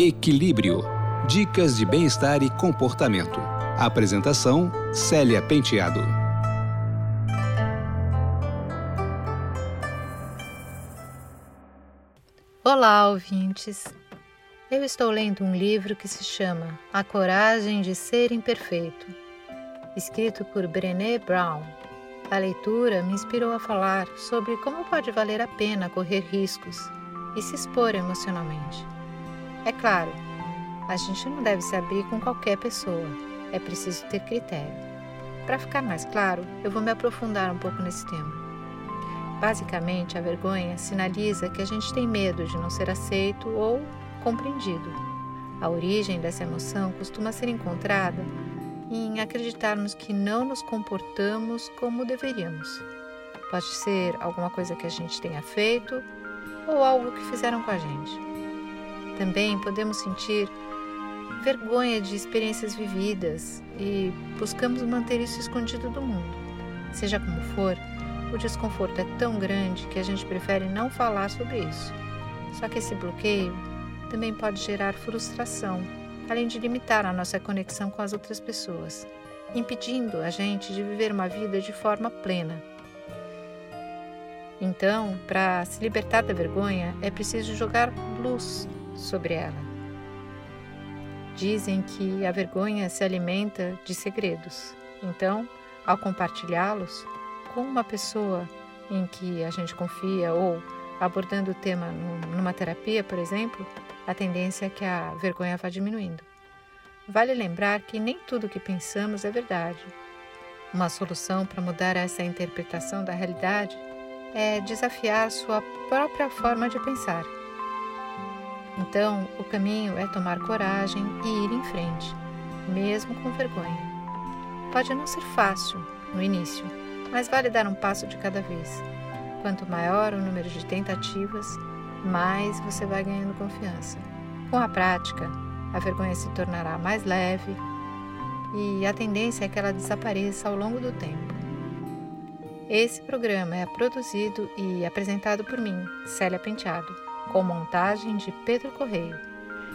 Equilíbrio. Dicas de bem-estar e comportamento. Apresentação: Célia Penteado. Olá, ouvintes. Eu estou lendo um livro que se chama A Coragem de Ser Imperfeito, escrito por Brené Brown. A leitura me inspirou a falar sobre como pode valer a pena correr riscos e se expor emocionalmente. É claro, a gente não deve se abrir com qualquer pessoa, é preciso ter critério. Para ficar mais claro, eu vou me aprofundar um pouco nesse tema. Basicamente, a vergonha sinaliza que a gente tem medo de não ser aceito ou compreendido. A origem dessa emoção costuma ser encontrada em acreditarmos que não nos comportamos como deveríamos. Pode ser alguma coisa que a gente tenha feito ou algo que fizeram com a gente. Também podemos sentir vergonha de experiências vividas e buscamos manter isso escondido do mundo. Seja como for, o desconforto é tão grande que a gente prefere não falar sobre isso. Só que esse bloqueio também pode gerar frustração, além de limitar a nossa conexão com as outras pessoas, impedindo a gente de viver uma vida de forma plena. Então, para se libertar da vergonha, é preciso jogar luz sobre ela. Dizem que a vergonha se alimenta de segredos. Então, ao compartilhá-los com uma pessoa em que a gente confia ou abordando o tema numa terapia, por exemplo, a tendência é que a vergonha vá diminuindo. Vale lembrar que nem tudo que pensamos é verdade. Uma solução para mudar essa interpretação da realidade é desafiar sua própria forma de pensar. Então, o caminho é tomar coragem e ir em frente, mesmo com vergonha. Pode não ser fácil no início, mas vale dar um passo de cada vez. Quanto maior o número de tentativas, mais você vai ganhando confiança. Com a prática, a vergonha se tornará mais leve e a tendência é que ela desapareça ao longo do tempo. Esse programa é produzido e apresentado por mim, Célia Penteado com montagem de Pedro Correio.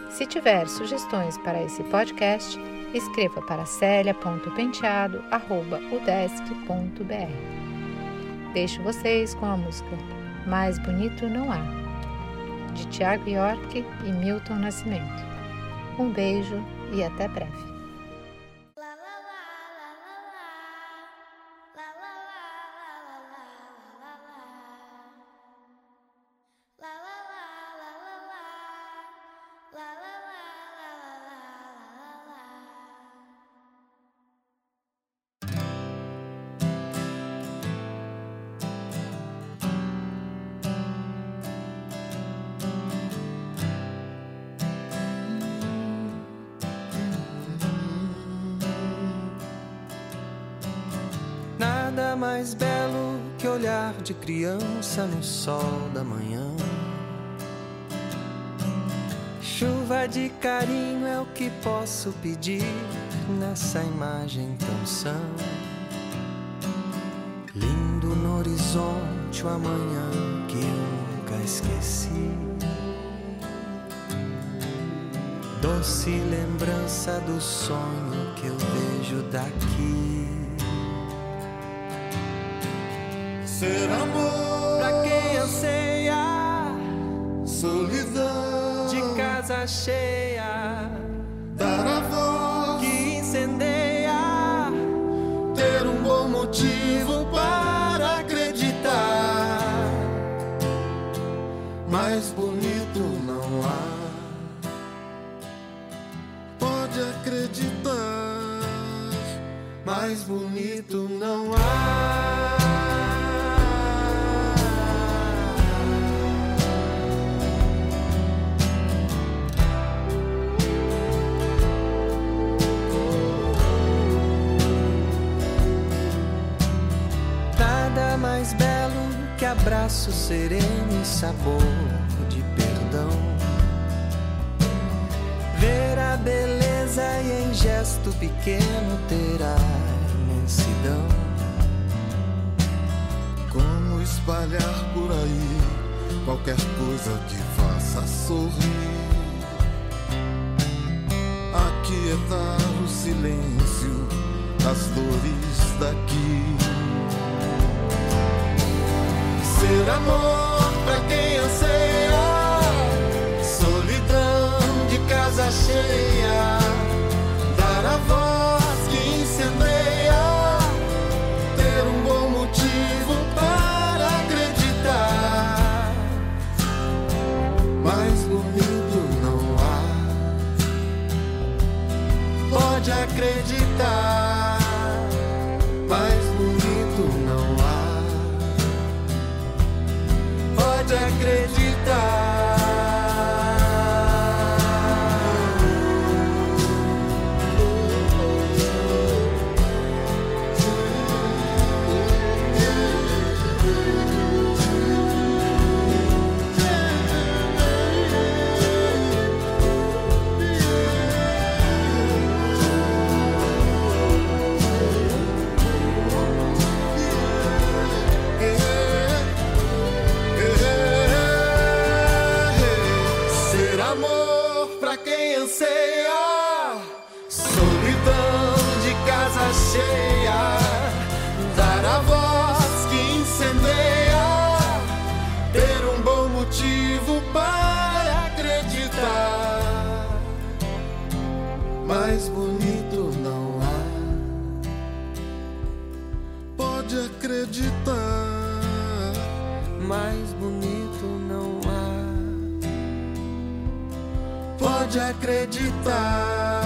Se tiver sugestões para esse podcast, escreva para celia.penteado.udesc.br. Deixo vocês com a música Mais Bonito Não Há, de Tiago York e Milton Nascimento. Um beijo e até breve. Nada mais belo que olhar de criança no sol da manhã. Chuva de carinho é o que posso pedir nessa imagem tão sã. Lindo no horizonte o amanhã que eu nunca esqueci. Doce lembrança do sonho que eu vejo daqui. Ser amor. Pra quem anseia, solidão de casa cheia, dar a voz que incendeia, ter um bom motivo para acreditar. Mais bonito não há. Pode acreditar, mais bonito não há. abraço sereno e sabor de perdão. Ver a beleza e em gesto pequeno terá imensidão. Como espalhar por aí qualquer coisa que faça sorrir? Aquietar o silêncio, as dores daqui. Ser amor pra quem anseia, solidão de casa cheia, dar a voz que incendeia, ter um bom motivo para acreditar. Mais bonito não há, pode acreditar. Pode pode acreditar. Mais bonito não há pode acreditar.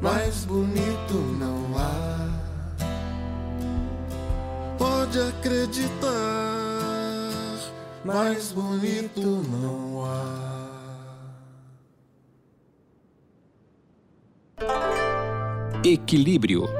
Mais bonito não há. Pode acreditar. Mais bonito não há. Equilíbrio,